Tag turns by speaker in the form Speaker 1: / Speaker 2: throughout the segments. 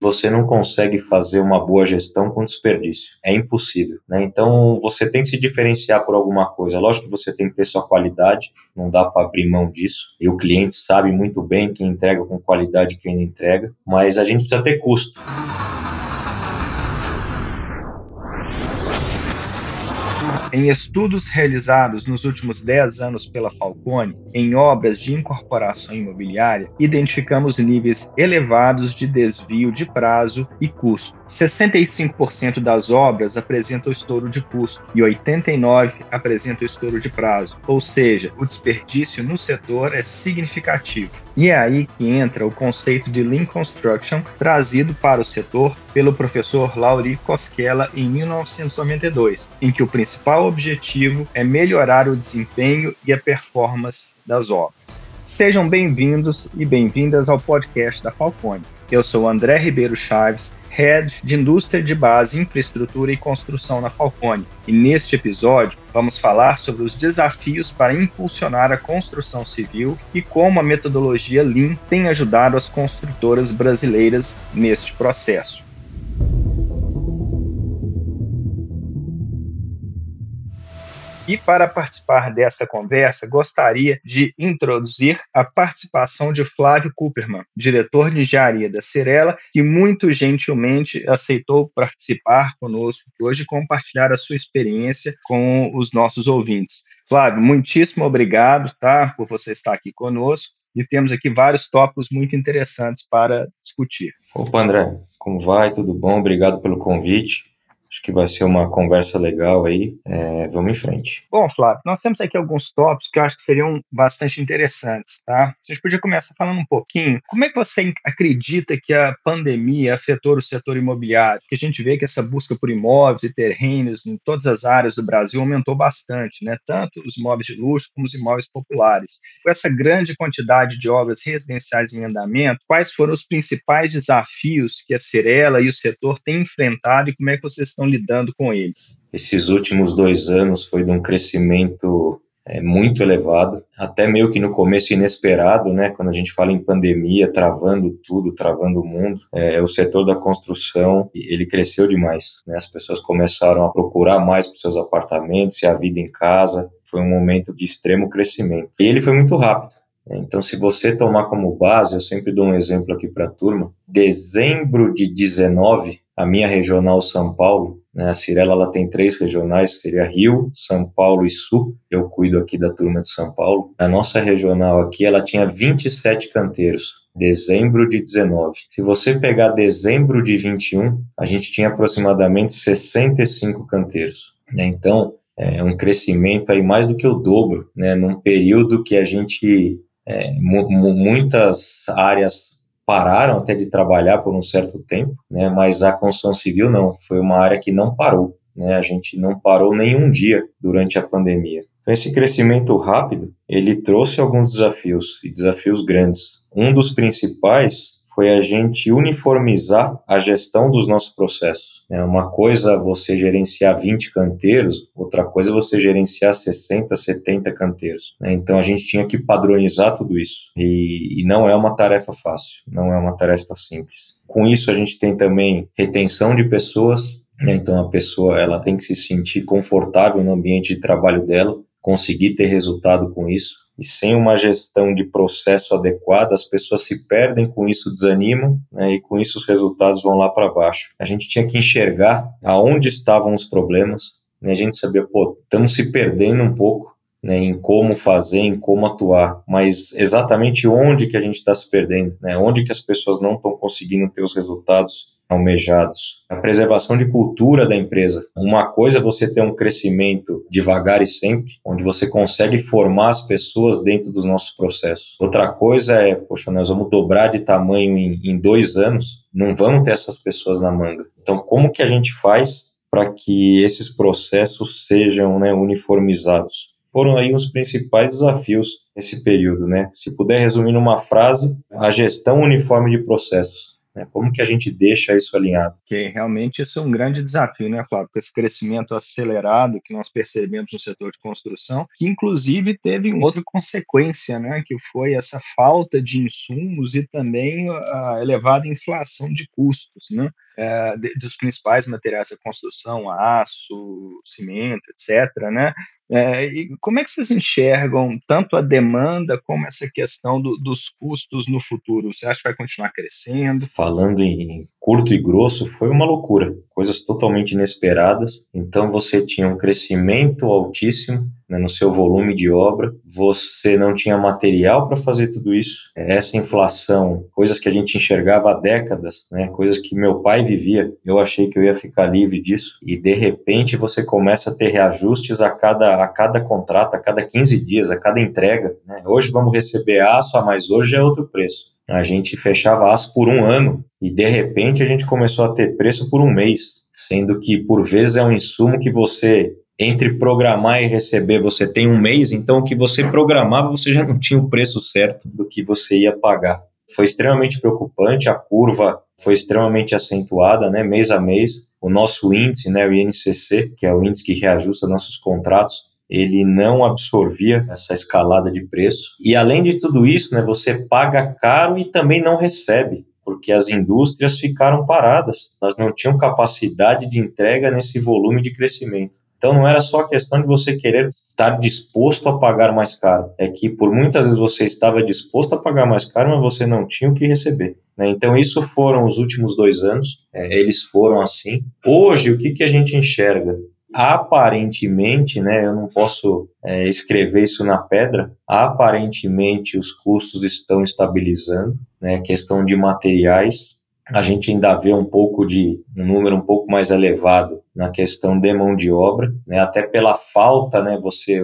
Speaker 1: você não consegue fazer uma boa gestão com desperdício. É impossível. Né? Então, você tem que se diferenciar por alguma coisa. Lógico que você tem que ter sua qualidade, não dá para abrir mão disso. E o cliente sabe muito bem quem entrega com qualidade quem não entrega, mas a gente precisa ter custo.
Speaker 2: Em estudos realizados nos últimos 10 anos pela Falcone, em obras de incorporação imobiliária, identificamos níveis elevados de desvio de prazo e custo. 65% das obras apresentam estouro de custo e 89% apresentam estouro de prazo, ou seja, o desperdício no setor é significativo. E é aí que entra o conceito de Lean Construction trazido para o setor pelo professor Lauri Koskela em 1992, em que o principal objetivo é melhorar o desempenho e a performance das obras. Sejam bem-vindos e bem-vindas ao podcast da Falcone. Eu sou André Ribeiro Chaves, Head de Indústria de Base, Infraestrutura e Construção na Falcone. E neste episódio vamos falar sobre os desafios para impulsionar a construção civil e como a metodologia Lean tem ajudado as construtoras brasileiras neste processo. E para participar desta conversa, gostaria de introduzir a participação de Flávio Cooperman, diretor de engenharia da Cirela, que muito gentilmente aceitou participar conosco hoje e compartilhar a sua experiência com os nossos ouvintes. Flávio, muitíssimo obrigado tá, por você estar aqui conosco e temos aqui vários tópicos muito interessantes para discutir.
Speaker 1: Opa, André, como vai? Tudo bom? Obrigado pelo convite. Acho que vai ser uma conversa legal aí. É, vamos em frente.
Speaker 2: Bom, Flávio, nós temos aqui alguns tópicos que eu acho que seriam bastante interessantes, tá? A gente podia começar falando um pouquinho. Como é que você acredita que a pandemia afetou o setor imobiliário? Porque a gente vê que essa busca por imóveis e terrenos em todas as áreas do Brasil aumentou bastante, né? Tanto os imóveis de luxo como os imóveis populares. Com essa grande quantidade de obras residenciais em andamento, quais foram os principais desafios que a Cirela e o setor têm enfrentado e como é que vocês estão lidando com eles?
Speaker 1: Esses últimos dois anos foi de um crescimento é, muito elevado, até meio que no começo inesperado, né? Quando a gente fala em pandemia, travando tudo, travando o mundo, é, o setor da construção ele cresceu demais. Né? As pessoas começaram a procurar mais para seus apartamentos e a vida em casa. Foi um momento de extremo crescimento. E ele foi muito rápido. Né? Então, se você tomar como base, eu sempre dou um exemplo aqui para a turma. Dezembro de 19, a minha regional São Paulo, né, a Cirela ela tem três regionais, seria Rio, São Paulo e Sul. Eu cuido aqui da turma de São Paulo. A nossa regional aqui, ela tinha 27 canteiros. Dezembro de 19. Se você pegar dezembro de 21, a gente tinha aproximadamente 65 canteiros. Né? Então, é um crescimento aí mais do que o dobro, né? Num período que a gente é, muitas áreas pararam até de trabalhar por um certo tempo, né, mas a construção civil não, foi uma área que não parou, né, a gente não parou nenhum dia durante a pandemia. Então esse crescimento rápido, ele trouxe alguns desafios, e desafios grandes. Um dos principais foi a gente uniformizar a gestão dos nossos processos. É uma coisa você gerenciar 20 canteiros, outra coisa você gerenciar 60, 70 canteiros. Né? Então a gente tinha que padronizar tudo isso. E, e não é uma tarefa fácil, não é uma tarefa simples. Com isso a gente tem também retenção de pessoas, né? então a pessoa ela tem que se sentir confortável no ambiente de trabalho dela, conseguir ter resultado com isso e sem uma gestão de processo adequada, as pessoas se perdem, com isso desanimam, né, e com isso os resultados vão lá para baixo. A gente tinha que enxergar aonde estavam os problemas, né, a gente sabia, pô, estamos se perdendo um pouco né, em como fazer, em como atuar, mas exatamente onde que a gente está se perdendo, né, onde que as pessoas não estão conseguindo ter os resultados almejados. A preservação de cultura da empresa. Uma coisa é você ter um crescimento devagar e sempre, onde você consegue formar as pessoas dentro dos nossos processos. Outra coisa é, poxa, nós vamos dobrar de tamanho em, em dois anos, não vamos ter essas pessoas na manga. Então, como que a gente faz para que esses processos sejam né, uniformizados? Foram aí os principais desafios nesse período, né? Se puder resumir numa frase, a gestão uniforme de processos? Como que a gente deixa isso alinhado?
Speaker 2: Que realmente isso é um grande desafio, né, Flávio? Com esse crescimento acelerado que nós percebemos no setor de construção, que inclusive teve outra consequência, né, que foi essa falta de insumos e também a elevada inflação de custos, né? É, dos principais materiais da construção, aço, cimento, etc., né? É, e como é que vocês enxergam tanto a demanda como essa questão do, dos custos no futuro? Você acha que vai continuar crescendo?
Speaker 1: Falando em curto e grosso, foi uma loucura, coisas totalmente inesperadas. Então você tinha um crescimento altíssimo né, no seu volume de obra, você não tinha material para fazer tudo isso. Essa inflação, coisas que a gente enxergava há décadas, né, coisas que meu pai vivia, eu achei que eu ia ficar livre disso, e de repente você começa a ter reajustes a cada, a cada contrato, a cada 15 dias, a cada entrega. Né? Hoje vamos receber aço, ah, mas hoje é outro preço. A gente fechava aço por um ano e de repente a gente começou a ter preço por um mês, sendo que por vezes é um insumo que você entre programar e receber você tem um mês, então o que você programava você já não tinha o preço certo do que você ia pagar. Foi extremamente preocupante, a curva foi extremamente acentuada, né, mês a mês. O nosso índice, né, o INCC, que é o índice que reajusta nossos contratos, ele não absorvia essa escalada de preço. E além de tudo isso, né, você paga caro e também não recebe porque as indústrias ficaram paradas, elas não tinham capacidade de entrega nesse volume de crescimento. Então não era só a questão de você querer estar disposto a pagar mais caro, é que por muitas vezes você estava disposto a pagar mais caro, mas você não tinha o que receber. Né? Então isso foram os últimos dois anos, é, eles foram assim. Hoje o que, que a gente enxerga? Aparentemente, né, eu não posso é, escrever isso na pedra, aparentemente os custos estão estabilizando, né, questão de materiais, a gente ainda vê um pouco de um número um pouco mais elevado na questão de mão de obra, né, até pela falta, né, você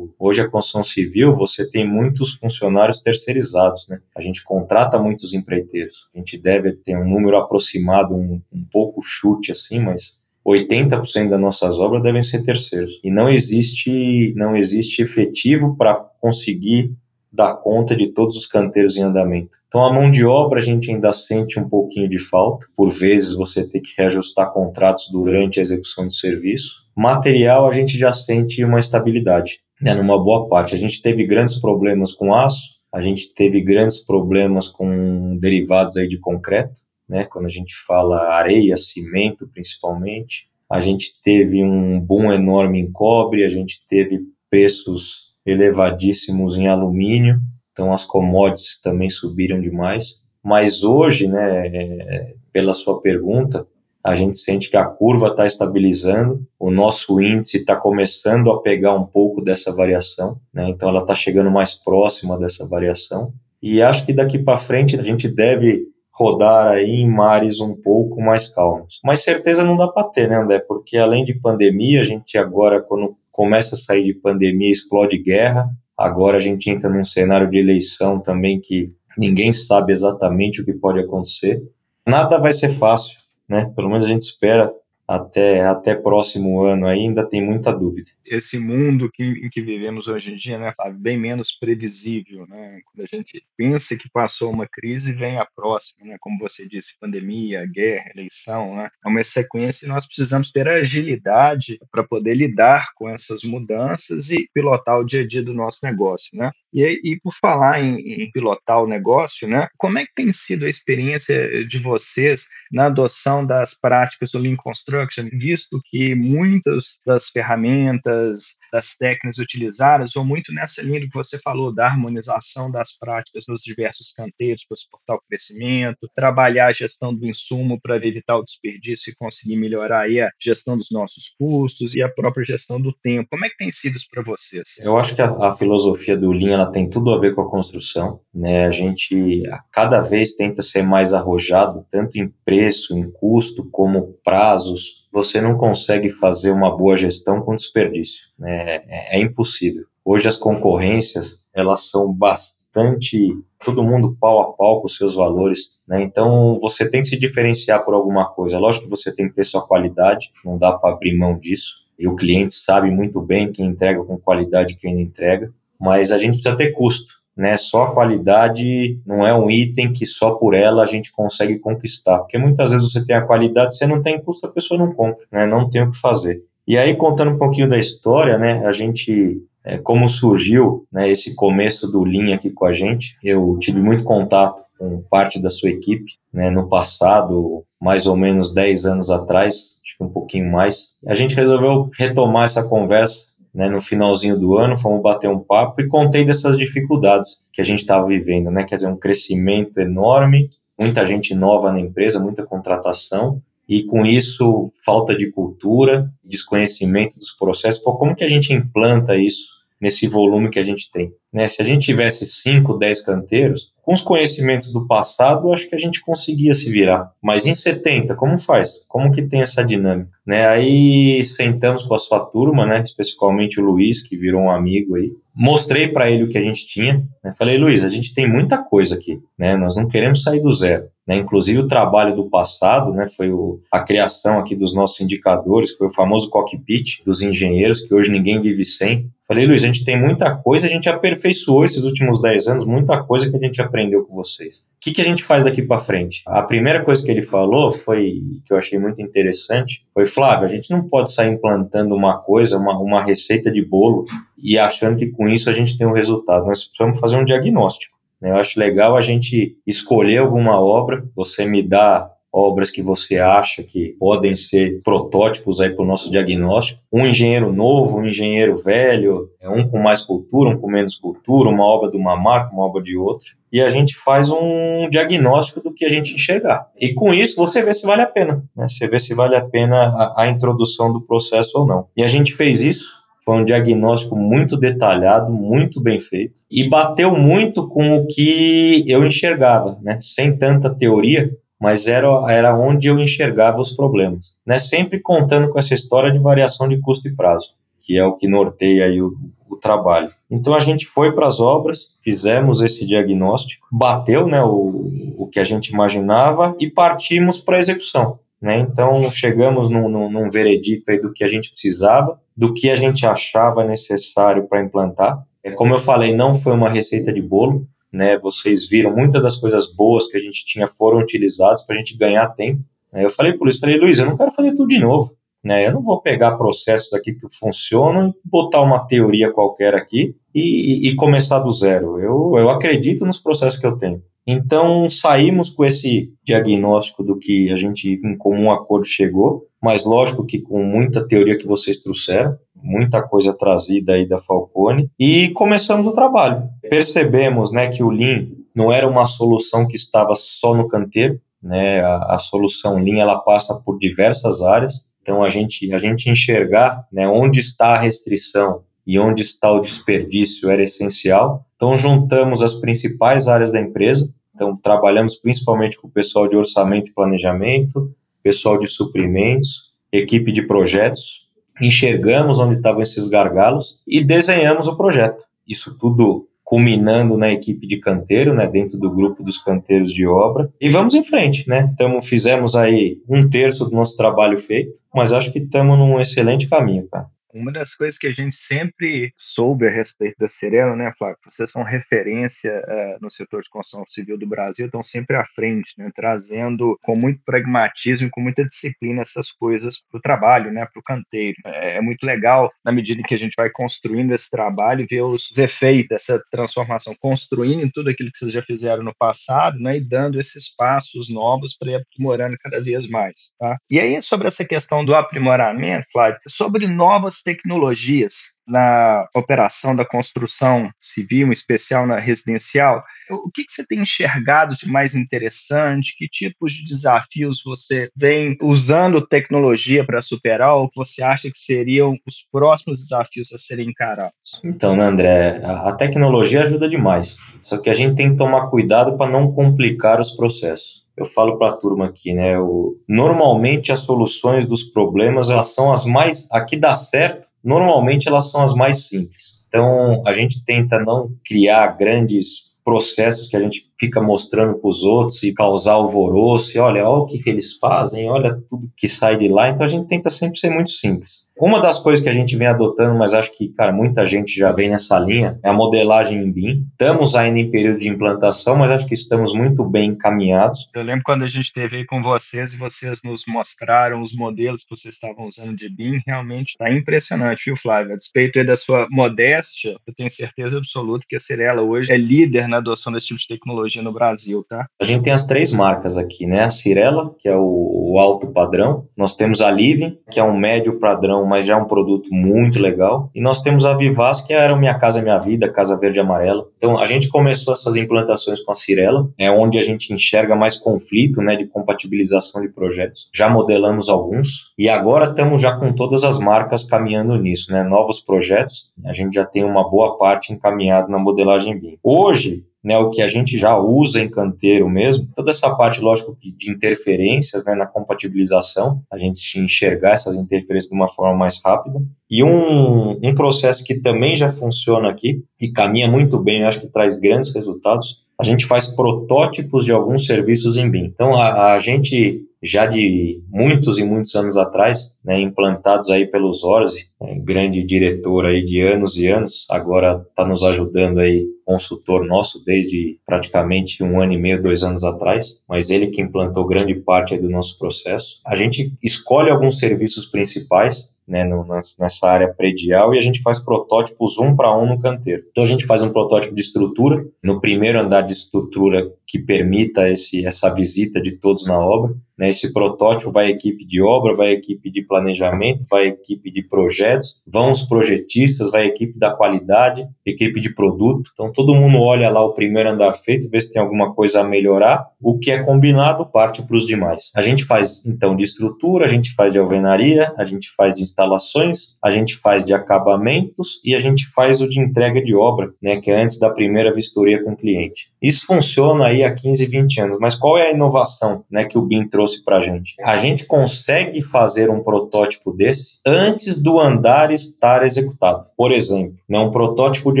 Speaker 1: hoje a construção civil você tem muitos funcionários terceirizados, né, a gente contrata muitos empreiteiros, a gente deve ter um número aproximado, um, um pouco chute assim, mas 80% das nossas obras devem ser terceiros e não existe não existe efetivo para conseguir dar conta de todos os canteiros em andamento. Então, a mão de obra a gente ainda sente um pouquinho de falta. Por vezes, você tem que reajustar contratos durante a execução do serviço. Material, a gente já sente uma estabilidade, né, numa boa parte. A gente teve grandes problemas com aço, a gente teve grandes problemas com derivados aí de concreto, né, quando a gente fala areia, cimento principalmente. A gente teve um boom enorme em cobre, a gente teve preços elevadíssimos em alumínio, então as commodities também subiram demais. Mas hoje, né, é, pela sua pergunta, a gente sente que a curva está estabilizando, o nosso índice está começando a pegar um pouco dessa variação, né, então ela está chegando mais próxima dessa variação. E acho que daqui para frente a gente deve rodar aí em mares um pouco mais calmos. Mas certeza não dá para ter, né, André? Porque além de pandemia, a gente agora, quando começa a sair de pandemia, explode guerra. Agora a gente entra num cenário de eleição também que ninguém sabe exatamente o que pode acontecer. Nada vai ser fácil, né? Pelo menos a gente espera até, até próximo ano ainda tem muita dúvida.
Speaker 2: Esse mundo que, em que vivemos hoje em dia, né, bem menos previsível, né? Quando a gente pensa que passou uma crise, vem a próxima, né? Como você disse, pandemia, guerra, eleição, né? É uma sequência e nós precisamos ter agilidade para poder lidar com essas mudanças e pilotar o dia a dia do nosso negócio, né? E, e por falar em, em, pilotar o negócio, né? Como é que tem sido a experiência de vocês na adoção das práticas do Lean Construction, visto que muitas das ferramentas das técnicas utilizadas vão muito nessa linha do que você falou, da harmonização das práticas nos diversos canteiros para suportar o crescimento, trabalhar a gestão do insumo para evitar o desperdício e conseguir melhorar aí a gestão dos nossos custos e a própria gestão do tempo. Como é que tem sido isso para vocês?
Speaker 1: Eu acho que a, a, filosofia do Lean tem tudo a ver com a construção. Né? A gente a cada vez tenta ser mais arrojado, tanto em preço, em custo, como prazos, você não consegue fazer uma boa gestão com desperdício. Né? É, é impossível. Hoje as concorrências elas são bastante todo mundo pau a pau com seus valores, né? Então você tem que se diferenciar por alguma coisa. Lógico que você tem que ter sua qualidade, não dá para abrir mão disso. E o cliente sabe muito bem quem entrega com qualidade quem não entrega, mas a gente precisa ter custo. Né? Só a qualidade não é um item que só por ela a gente consegue conquistar, porque muitas vezes você tem a qualidade, você não tem custo, a pessoa não compra, né? Não tem o que fazer. E aí contando um pouquinho da história, né? A gente é, como surgiu né, esse começo do Lean aqui com a gente. Eu tive muito contato com parte da sua equipe né, no passado, mais ou menos 10 anos atrás, acho que um pouquinho mais. A gente resolveu retomar essa conversa né, no finalzinho do ano, fomos bater um papo e contei dessas dificuldades que a gente estava vivendo, né? Quer dizer, um crescimento enorme, muita gente nova na empresa, muita contratação, e com isso falta de cultura, desconhecimento dos processos. Pô, como que a gente implanta isso nesse volume que a gente tem? Né? Se a gente tivesse 5, 10 canteiros, com os conhecimentos do passado, acho que a gente conseguia se virar. Mas em 70, como faz? Como que tem essa dinâmica? Né? Aí sentamos com a sua turma, né? especificamente o Luiz, que virou um amigo aí. Mostrei para ele o que a gente tinha. Né? Falei, Luiz, a gente tem muita coisa aqui. Né? Nós não queremos sair do zero. Né? Inclusive o trabalho do passado, né, foi o, a criação aqui dos nossos indicadores, foi o famoso cockpit dos engenheiros, que hoje ninguém vive sem. Falei, Luiz, a gente tem muita coisa, a gente aperfeiçoou esses últimos 10 anos, muita coisa que a gente aprendeu com vocês. O que, que a gente faz daqui para frente? A primeira coisa que ele falou foi, que eu achei muito interessante, foi, Flávio, a gente não pode sair implantando uma coisa, uma, uma receita de bolo e achando que com isso a gente tem um resultado. Nós precisamos fazer um diagnóstico. Né? Eu acho legal a gente escolher alguma obra, você me dá obras que você acha que podem ser protótipos aí para o nosso diagnóstico. Um engenheiro novo, um engenheiro velho, é um com mais cultura, um com menos cultura, uma obra de uma marca, uma obra de outra. E a gente faz um diagnóstico do que a gente enxergar. E com isso você vê se vale a pena. Né? Você vê se vale a pena a, a introdução do processo ou não. E a gente fez isso foi um diagnóstico muito detalhado, muito bem feito e bateu muito com o que eu enxergava, né? Sem tanta teoria, mas era, era onde eu enxergava os problemas. Né? Sempre contando com essa história de variação de custo e prazo, que é o que norteia aí o, o trabalho. Então a gente foi para as obras, fizemos esse diagnóstico, bateu né, o, o que a gente imaginava e partimos para a execução. Né? Então chegamos num, num, num veredito do que a gente precisava, do que a gente achava necessário para implantar. É como eu falei, não foi uma receita de bolo, né? Vocês viram muitas das coisas boas que a gente tinha foram utilizadas para a gente ganhar tempo. Né? Eu falei por isso, falei, Luiz, eu não quero fazer tudo de novo. Né? Eu não vou pegar processos aqui que funcionam e botar uma teoria qualquer aqui e, e começar do zero. Eu, eu acredito nos processos que eu tenho. Então saímos com esse diagnóstico do que a gente em comum acordo chegou, mas lógico que com muita teoria que vocês trouxeram, muita coisa trazida aí da Falcone e começamos o trabalho. Percebemos, né, que o Lean não era uma solução que estava só no canteiro, né? A, a solução Lean ela passa por diversas áreas. Então a gente a gente enxergar, né, onde está a restrição e onde está o desperdício era essencial. Então juntamos as principais áreas da empresa. Então trabalhamos principalmente com o pessoal de orçamento e planejamento, pessoal de suprimentos, equipe de projetos enxergamos onde estavam esses gargalos e desenhamos o projeto. Isso tudo culminando na equipe de canteiro, né, dentro do grupo dos canteiros de obra. E vamos em frente, né? Tamo, fizemos aí um terço do nosso trabalho feito, mas acho que estamos num excelente caminho, cara.
Speaker 2: Uma das coisas que a gente sempre soube a respeito da Cirela, né, Flávio? Vocês são referência uh, no setor de construção civil do Brasil, estão sempre à frente, né, trazendo com muito pragmatismo e com muita disciplina essas coisas para o trabalho, né, para o canteiro. É, é, muito legal, na medida em que a gente vai construindo esse trabalho, ver os efeitos dessa transformação, construindo tudo aquilo que vocês já fizeram no passado né, e dando esses passos novos para ir aprimorando cada vez mais. Tá? E aí, sobre essa questão do aprimoramento, Flávio, sobre novas tecnologias na operação da construção civil, em especial na residencial, o que, que, você tem enxergado de mais interessante? Que tipos de desafios você vem usando tecnologia para superar ou que você acha que seriam os próximos desafios a serem encarados?
Speaker 1: Então, né, André, a tecnologia ajuda demais, só que a gente tem que tomar cuidado para não complicar os processos eu falo para a turma aqui, né? O, normalmente as soluções dos problemas elas são as mais. Aqui dá certo, normalmente elas são as mais simples. Então a gente tenta não criar grandes processos que a gente fica mostrando para os outros e causar alvoroço, e olha, olha o que eles fazem, olha tudo que sai de lá. Então a gente tenta sempre ser muito simples. Uma das coisas que a gente vem adotando, mas acho que, cara, muita gente já vem nessa linha, é a modelagem em BIM. Estamos ainda em período de implantação, mas acho que estamos muito bem encaminhados.
Speaker 2: Eu lembro quando a gente esteve aí com vocês e vocês nos mostraram os modelos que vocês estavam usando de BIM, realmente está impressionante, viu, Flávio? A despeito da sua modéstia, eu tenho certeza absoluta que a Cirela hoje é líder na adoção desse tipo de tecnologia no Brasil, tá?
Speaker 1: A gente tem as três marcas aqui, né? A Cirela, que é o, o alto padrão, nós temos a Living, que é um médio padrão, mas já é um produto muito legal, e nós temos a Vivaz, que era Minha Casa Minha Vida, Casa Verde Amarela. Então, a gente começou essas implantações com a Cirela, é onde a gente enxerga mais conflito, né, de compatibilização de projetos. Já modelamos alguns, e agora estamos já com todas as marcas caminhando nisso, né? Novos projetos, a gente já tem uma boa parte encaminhada na modelagem BIM. Hoje, né, o que a gente já usa em canteiro mesmo, toda essa parte, lógico, de interferências né, na compatibilização, a gente enxergar essas interferências de uma forma mais rápida. E um, um processo que também já funciona aqui e caminha muito bem, eu acho que traz grandes resultados, a gente faz protótipos de alguns serviços em BIM. Então, a, a gente já de muitos e muitos anos atrás, né, implantados aí pelos Orsi, né, grande diretor aí de anos e anos, agora está nos ajudando aí, consultor nosso desde praticamente um ano e meio, dois anos atrás, mas ele que implantou grande parte do nosso processo. A gente escolhe alguns serviços principais né, no, nessa área predial e a gente faz protótipos um para um no canteiro. Então a gente faz um protótipo de estrutura, no primeiro andar de estrutura que permita esse, essa visita de todos na obra. Né, esse protótipo vai equipe de obra, vai equipe de planejamento, vai equipe de projetos, vão os projetistas, vai equipe da qualidade, equipe de produto. Então todo mundo olha lá o primeiro andar feito, vê se tem alguma coisa a melhorar. O que é combinado parte para os demais. A gente faz então de estrutura, a gente faz de alvenaria, a gente faz de instalações, a gente faz de acabamentos e a gente faz o de entrega de obra, né, que é antes da primeira vistoria com o cliente. Isso funciona aí há 15, 20 anos, mas qual é a inovação, né, que o BIM trouxe para a gente? A gente consegue fazer um protótipo desse antes do andar estar executado. Por exemplo, né, um protótipo de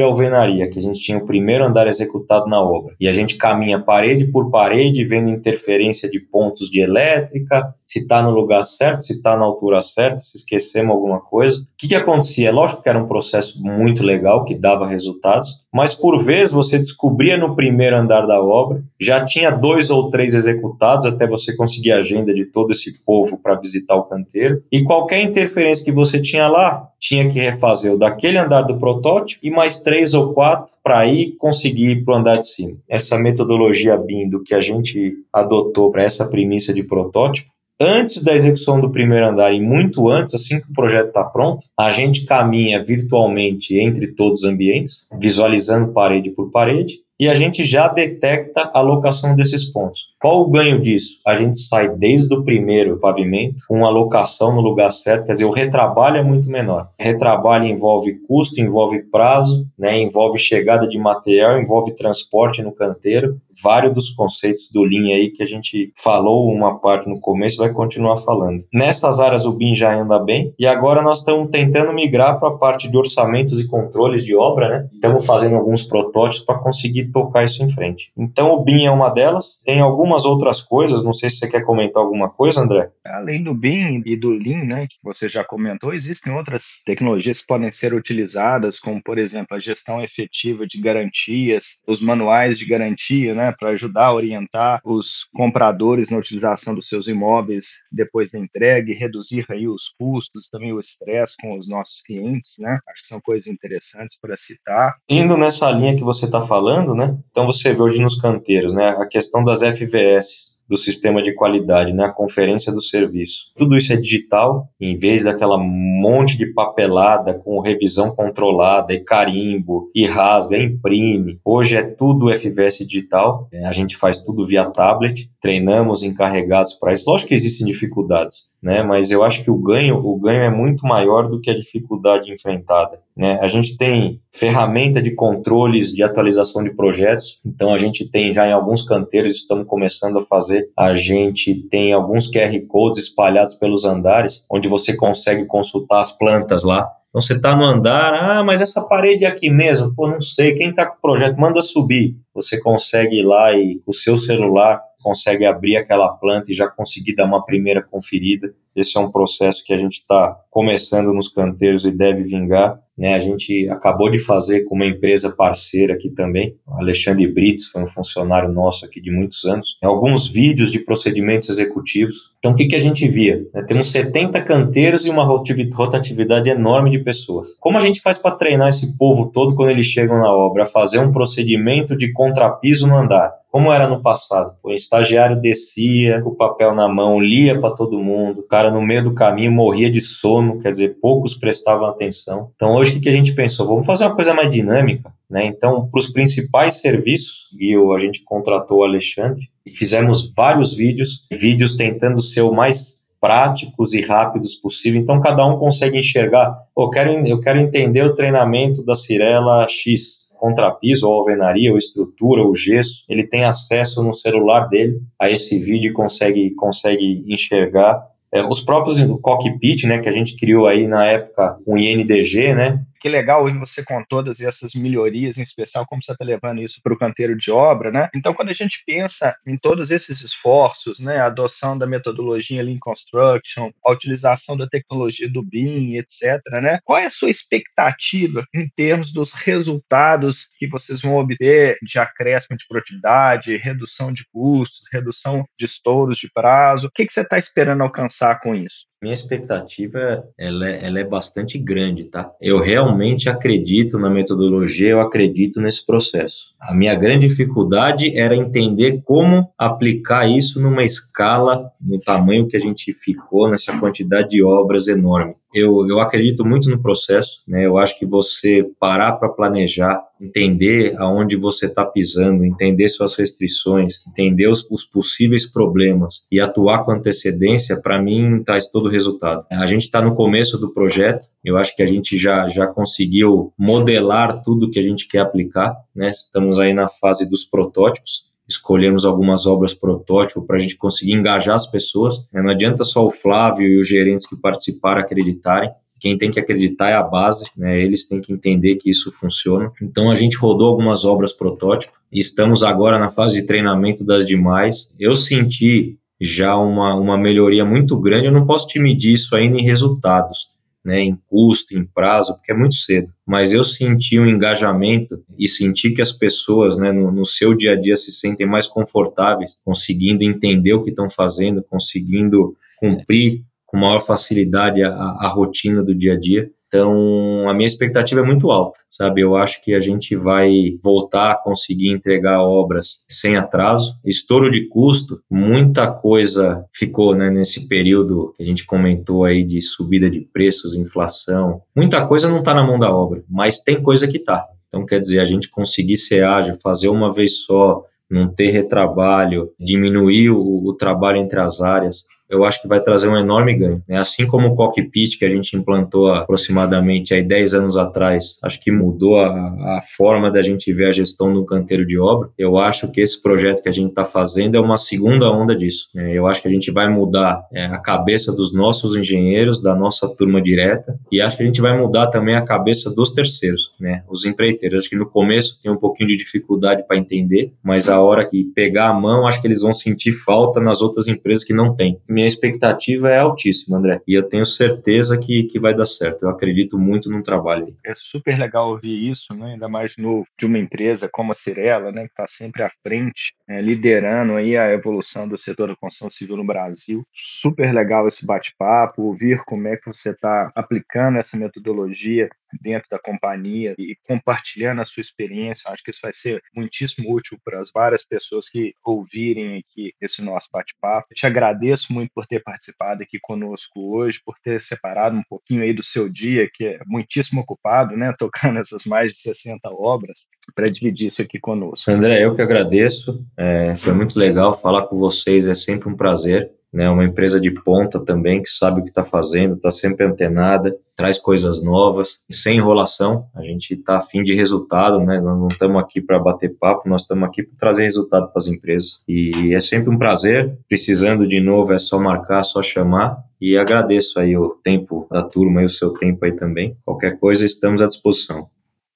Speaker 1: alvenaria que a gente tinha o primeiro andar executado na obra e a gente caminha parede por parede vendo interferência de pontos de elétrica, se está no lugar certo, se está na altura certa, se esquecemos alguma coisa. O que, que acontecia? Lógico que era um processo muito legal, que dava resultados, mas por vezes você descobria no primeiro andar da obra, já tinha dois ou três executados até você conseguir a agenda de todo esse povo para visitar o canteiro, e qualquer interferência que você tinha lá, tinha que refazer o daquele andar do protótipo e mais três ou quatro para ir conseguir ir para o andar de cima. Essa metodologia BIM do que a gente adotou para essa premissa de protótipo antes da execução do primeiro andar e muito antes, assim que o projeto está pronto, a gente caminha virtualmente entre todos os ambientes, visualizando parede por parede, e a gente já detecta a locação desses pontos. Qual o ganho disso? A gente sai desde o primeiro pavimento com a locação no lugar certo, quer dizer, o retrabalho é muito menor. Retrabalho envolve custo, envolve prazo, né, envolve chegada de material, envolve transporte no canteiro, vários dos conceitos do Lean aí que a gente falou uma parte no começo vai continuar falando. Nessas áreas o BIM já anda bem e agora nós estamos tentando migrar para a parte de orçamentos e controles de obra, né? Estamos fazendo alguns protótipos para conseguir tocar isso em frente. Então o BIM é uma delas, tem algumas algumas outras coisas, não sei se você quer comentar alguma coisa, André.
Speaker 2: Além do BIM e do Lean, né, que você já comentou, existem outras tecnologias que podem ser utilizadas, como, por exemplo, a gestão efetiva de garantias, os manuais de garantia, né, para ajudar a orientar os compradores na utilização dos seus imóveis depois da entrega e reduzir aí os custos, também o estresse com os nossos clientes, né? Acho que são coisas interessantes para citar.
Speaker 1: Indo nessa linha que você está falando, né? Então você vê hoje nos canteiros, né, a questão das FV do sistema de qualidade, né, a conferência do serviço. Tudo isso é digital, em vez daquela monte de papelada com revisão controlada e carimbo e rasga, imprime. Hoje é tudo FVS digital, é, a gente faz tudo via tablet, treinamos encarregados para isso. Lógico que existem dificuldades, né, mas eu acho que o ganho, o ganho é muito maior do que a dificuldade enfrentada. Né? A gente tem ferramenta de controles de atualização de projetos, então a gente tem já em alguns canteiros, estamos começando a fazer, a gente tem alguns QR Codes espalhados pelos andares, onde você consegue consultar as plantas lá. Então você está no andar, ah, mas essa parede é aqui mesmo, pô, não sei, quem está com o projeto, manda subir. Você consegue ir lá e o seu celular consegue abrir aquela planta e já conseguir dar uma primeira conferida. Esse é um processo que a gente está começando nos canteiros e deve vingar. Né, a gente acabou de fazer com uma empresa parceira aqui também, Alexandre Brits, foi um funcionário nosso aqui de muitos anos, alguns vídeos de procedimentos executivos. Então, o que, que a gente via? Né, temos 70 canteiros e uma rotatividade enorme de pessoas. Como a gente faz para treinar esse povo todo quando eles chegam na obra fazer um procedimento de contrapiso no andar? Como era no passado? O estagiário descia com o papel na mão, lia para todo mundo, o cara no meio do caminho morria de sono, quer dizer, poucos prestavam atenção. Então hoje o que a gente pensou? Vamos fazer uma coisa mais dinâmica, né? Então, para os principais serviços, e a gente contratou o Alexandre e fizemos vários vídeos, vídeos tentando ser o mais práticos e rápidos possível. Então, cada um consegue enxergar. Eu, quero, eu quero entender o treinamento da Cirela X contrapiso, ou alvenaria, ou estrutura, ou gesso, ele tem acesso no celular dele a esse vídeo e consegue, consegue enxergar. É, os próprios cockpit, né, que a gente criou aí na época, o INDG, né,
Speaker 2: que legal ouvir você com todas essas melhorias, em especial como você está levando isso para o canteiro de obra, né? Então, quando a gente pensa em todos esses esforços, né, a adoção da metodologia Lean Construction, a utilização da tecnologia do BIM, etc., né? Qual é a sua expectativa em termos dos resultados que vocês vão obter de acréscimo de produtividade, redução de custos, redução de estouros de prazo? O que, que você está esperando alcançar com isso?
Speaker 1: Minha expectativa ela é, ela é bastante grande, tá? Eu realmente acredito na metodologia, eu acredito nesse processo. A minha grande dificuldade era entender como aplicar isso numa escala, no tamanho que a gente ficou, nessa quantidade de obras enorme eu, eu acredito muito no processo, né? Eu acho que você parar para planejar, entender aonde você está pisando, entender suas restrições, entender os, os, possíveis problemas e atuar com antecedência, para mim traz todo o resultado. A gente está no começo do projeto, eu acho que a gente já, já conseguiu modelar tudo que a gente quer aplicar, né? Estamos aí na fase dos protótipos escolhemos algumas obras protótipo para a gente conseguir engajar as pessoas. Né? Não adianta só o Flávio e os gerentes que participaram acreditarem. Quem tem que acreditar é a base, né? eles têm que entender que isso funciona. Então a gente rodou algumas obras protótipo e estamos agora na fase de treinamento das demais. Eu senti já uma, uma melhoria muito grande, eu não posso te medir isso ainda em resultados, né, em custo, em prazo, porque é muito cedo. Mas eu senti um engajamento e senti que as pessoas, né, no, no seu dia a dia se sentem mais confortáveis, conseguindo entender o que estão fazendo, conseguindo cumprir com maior facilidade a, a rotina do dia a dia. Então, a minha expectativa é muito alta, sabe? Eu acho que a gente vai voltar a conseguir entregar obras sem atraso. Estouro de custo, muita coisa ficou né, nesse período que a gente comentou aí de subida de preços, inflação. Muita coisa não está na mão da obra, mas tem coisa que está. Então, quer dizer, a gente conseguir ser ágil, fazer uma vez só, não ter retrabalho, diminuir o, o trabalho entre as áreas, eu acho que vai trazer um enorme ganho. Né? Assim como o cockpit que a gente implantou aproximadamente há 10 anos atrás, acho que mudou a, a forma da gente ver a gestão do canteiro de obra. Eu acho que esse projeto que a gente está fazendo é uma segunda onda disso. Né? Eu acho que a gente vai mudar é, a cabeça dos nossos engenheiros, da nossa turma direta, e acho que a gente vai mudar também a cabeça dos terceiros, né? os empreiteiros. Acho que no começo tem um pouquinho de dificuldade para entender, mas a hora que pegar a mão, acho que eles vão sentir falta nas outras empresas que não têm expectativa é altíssima, André. E eu tenho certeza que, que vai dar certo. Eu acredito muito no trabalho.
Speaker 2: É super legal ouvir isso, né? ainda mais no, de uma empresa como a Cirela, né? que está sempre à frente, é, liderando aí a evolução do setor da construção civil no Brasil. Super legal esse bate-papo, ouvir como é que você está aplicando essa metodologia dentro da companhia e compartilhando a sua experiência. Acho que isso vai ser muitíssimo útil para as várias pessoas que ouvirem aqui esse nosso bate-papo. Te agradeço muito por ter participado aqui conosco hoje, por ter separado um pouquinho aí do seu dia, que é muitíssimo ocupado, né, tocando essas mais de 60 obras, para dividir isso aqui conosco.
Speaker 1: André, eu que agradeço. É, foi muito legal falar com vocês, é sempre um prazer né, uma empresa de ponta também que sabe o que está fazendo, está sempre antenada, traz coisas novas, sem enrolação. A gente está afim de resultado, né? Nós não estamos aqui para bater papo, nós estamos aqui para trazer resultado para as empresas. E é sempre um prazer. Precisando de novo é só marcar, só chamar. E agradeço aí o tempo da turma e o seu tempo aí também. Qualquer coisa estamos à disposição.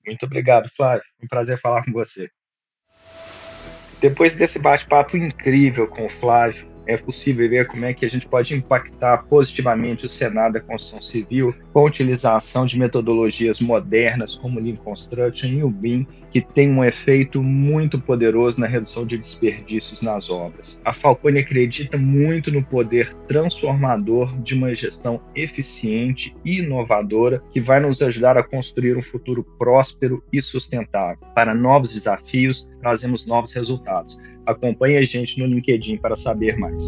Speaker 2: Muito obrigado, Flávio. Um prazer falar com você. Depois desse bate-papo incrível com o Flávio, é possível ver como é que a gente pode impactar positivamente o Senado da Construção Civil com a utilização de metodologias modernas como o Lean Construction e o BIM, que tem um efeito muito poderoso na redução de desperdícios nas obras. A Falcone acredita muito no poder transformador de uma gestão eficiente e inovadora que vai nos ajudar a construir um futuro próspero e sustentável. Para novos desafios, trazemos novos resultados. Acompanhe a gente no LinkedIn para saber mais.